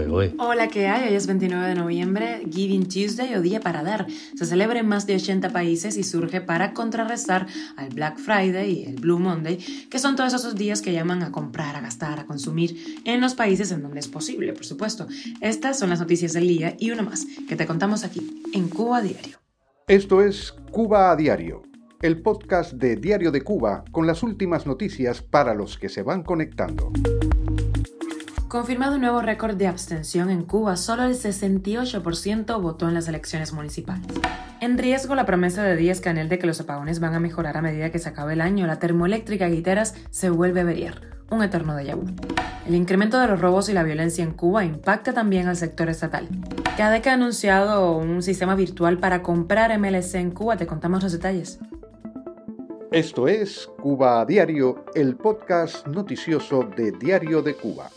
¿eh? Hola, ¿qué hay? Hoy es 29 de noviembre, Giving Tuesday o Día para Dar. Se celebra en más de 80 países y surge para contrarrestar al Black Friday y el Blue Monday, que son todos esos días que llaman a comprar, a gastar, a consumir en los países en donde es posible, por supuesto. Estas son las noticias del día y una más que te contamos aquí, en Cuba Diario. Esto es Cuba a Diario, el podcast de Diario de Cuba con las últimas noticias para los que se van conectando. Confirmado un nuevo récord de abstención en Cuba, solo el 68% votó en las elecciones municipales. En riesgo la promesa de Díaz Canel de que los apagones van a mejorar a medida que se acabe el año, la termoeléctrica Guiteras se vuelve a un eterno déjà vu. El incremento de los robos y la violencia en Cuba impacta también al sector estatal. CADEC ha anunciado un sistema virtual para comprar MLC en Cuba, te contamos los detalles. Esto es Cuba Diario, el podcast noticioso de Diario de Cuba.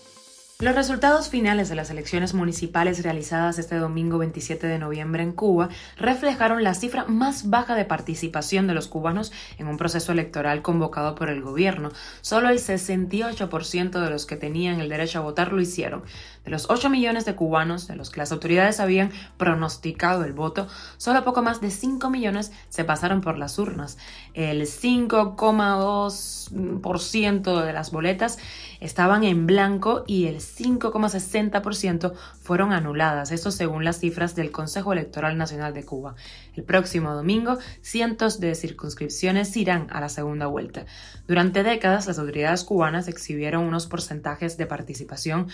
Los resultados finales de las elecciones municipales realizadas este domingo 27 de noviembre en Cuba reflejaron la cifra más baja de participación de los cubanos en un proceso electoral convocado por el gobierno. Solo el 68% de los que tenían el derecho a votar lo hicieron. De los 8 millones de cubanos de los que las autoridades habían pronosticado el voto, solo poco más de 5 millones se pasaron por las urnas. El 5,2% de las boletas estaban en blanco y el 5,60% fueron anuladas, eso según las cifras del Consejo Electoral Nacional de Cuba. El próximo domingo, cientos de circunscripciones irán a la segunda vuelta. Durante décadas, las autoridades cubanas exhibieron unos porcentajes de participación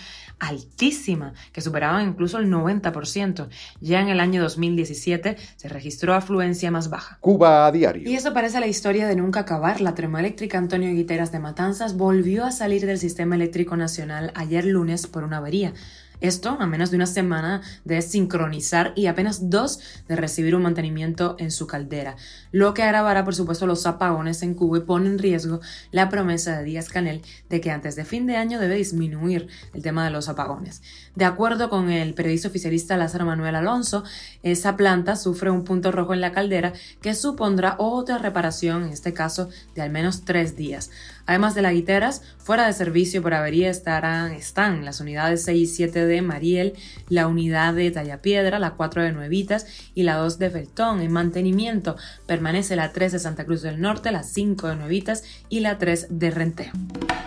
altísima, que superaban incluso el 90%. Ya en el año 2017 se registró afluencia más baja. Cuba a diario. Y eso parece la historia de nunca acabar. La termoeléctrica Antonio Guiteras de Matanzas volvió a salir del sistema eléctrico nacional ayer lunes por una avería. Esto a menos de una semana de sincronizar y apenas dos de recibir un mantenimiento en su caldera, lo que agravará por supuesto los apagones en Cuba y pone en riesgo la promesa de Díaz Canel de que antes de fin de año debe disminuir el tema de los apagones. De acuerdo con el periodista oficialista Lázaro Manuel Alonso, esa planta sufre un punto rojo en la caldera que supondrá otra reparación, en este caso de al menos tres días. Además de la guiteras, fuera de servicio por avería estarán, están las unidades 6 y 7 de Mariel, la unidad de Tallapiedra, la 4 de Nuevitas y la 2 de Feltón. En mantenimiento permanece la 3 de Santa Cruz del Norte, la 5 de Nuevitas y la 3 de Renteo.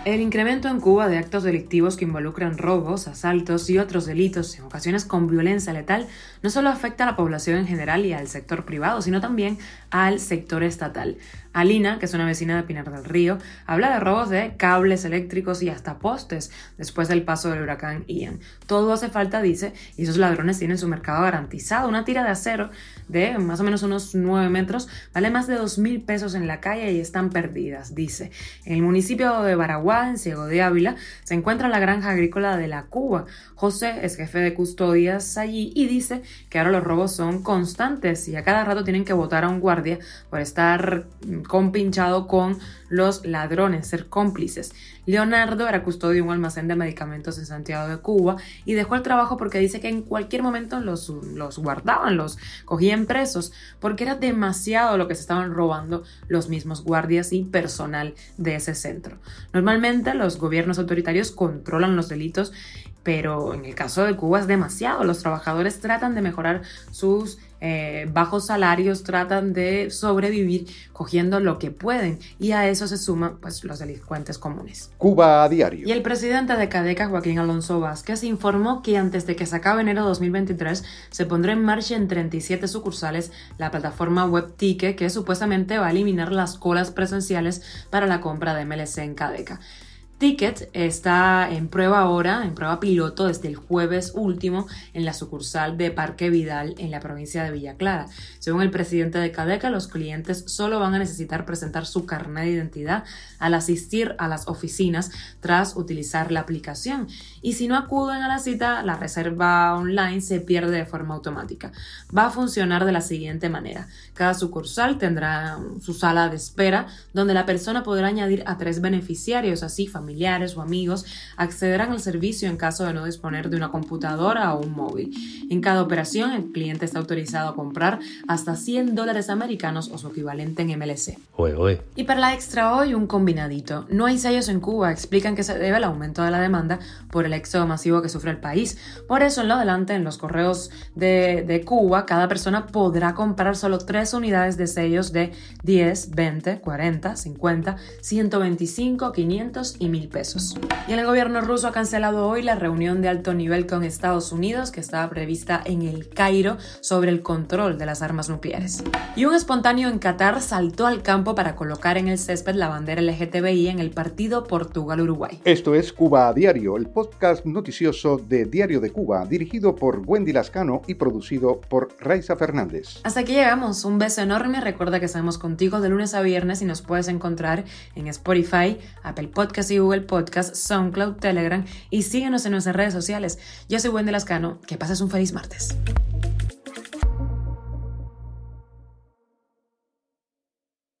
El incremento en Cuba de actos delictivos que involucran robos, asaltos y otros delitos en ocasiones con violencia letal no solo afecta a la población en general y al sector privado, sino también al sector estatal. Alina, que es una vecina de Pinar del Río, habla de robos de cables eléctricos y hasta postes después del paso del huracán Ian. Todo hace falta, dice, y esos ladrones tienen su mercado garantizado. Una tira de acero de más o menos unos 9 metros vale más de 2 mil pesos en la calle y están perdidas, dice. En el municipio de Baraguá, en Ciego de Ávila, se encuentra la granja agrícola de la Cuba. José es jefe de custodias allí y dice que ahora los robos son constantes y a cada rato tienen que votar a un guardia por estar compinchado con los ladrones, ser cómplices. Leonardo era custodio de un almacén de medicamentos en Santiago de Cuba y dejó el trabajo porque dice que en cualquier momento los, los guardaban, los cogían presos, porque era demasiado lo que se estaban robando los mismos guardias y personal de ese centro. Normalmente los gobiernos autoritarios controlan los delitos pero en el caso de Cuba es demasiado. Los trabajadores tratan de mejorar sus eh, bajos salarios, tratan de sobrevivir cogiendo lo que pueden y a eso se suman pues, los delincuentes comunes. Cuba a diario. Y el presidente de Cadeca, Joaquín Alonso Vázquez, informó que antes de que se acabe enero de 2023 se pondrá en marcha en 37 sucursales la plataforma web Tique que supuestamente va a eliminar las colas presenciales para la compra de MLC en Cadeca. Ticket está en prueba ahora, en prueba piloto desde el jueves último en la sucursal de Parque Vidal en la provincia de Villa Clara. Según el presidente de Cadeca, los clientes solo van a necesitar presentar su carnet de identidad al asistir a las oficinas tras utilizar la aplicación. Y si no acuden a la cita, la reserva online se pierde de forma automática. Va a funcionar de la siguiente manera. Cada sucursal tendrá su sala de espera donde la persona podrá añadir a tres beneficiarios, así familiares o amigos accederán al servicio en caso de no disponer de una computadora o un móvil. En cada operación, el cliente está autorizado a comprar hasta 100 dólares americanos o su equivalente en MLC. Y para la extra hoy, un combinadito. No hay sellos en Cuba, explican que se debe al aumento de la demanda por el éxodo masivo que sufre el país. Por eso, en lo adelante, en los correos de, de Cuba, cada persona podrá comprar solo tres unidades de sellos de 10, 20, 40, 50, 125, 500 y 1000 pesos. Y el gobierno ruso ha cancelado hoy la reunión de alto nivel con Estados Unidos que estaba prevista en el Cairo sobre el control de las armas nucleares. Y un espontáneo en Qatar saltó al campo para colocar en el césped la bandera LGTBI en el partido Portugal-Uruguay. Esto es Cuba a Diario, el podcast noticioso de Diario de Cuba, dirigido por Wendy Lascano y producido por Raiza Fernández. Hasta aquí llegamos, un beso enorme, recuerda que estamos contigo de lunes a viernes y nos puedes encontrar en Spotify, Apple Podcast y Google Podcast, SoundCloud, Telegram y síguenos en nuestras redes sociales. Yo soy Wendy Lascano, que pases un feliz martes.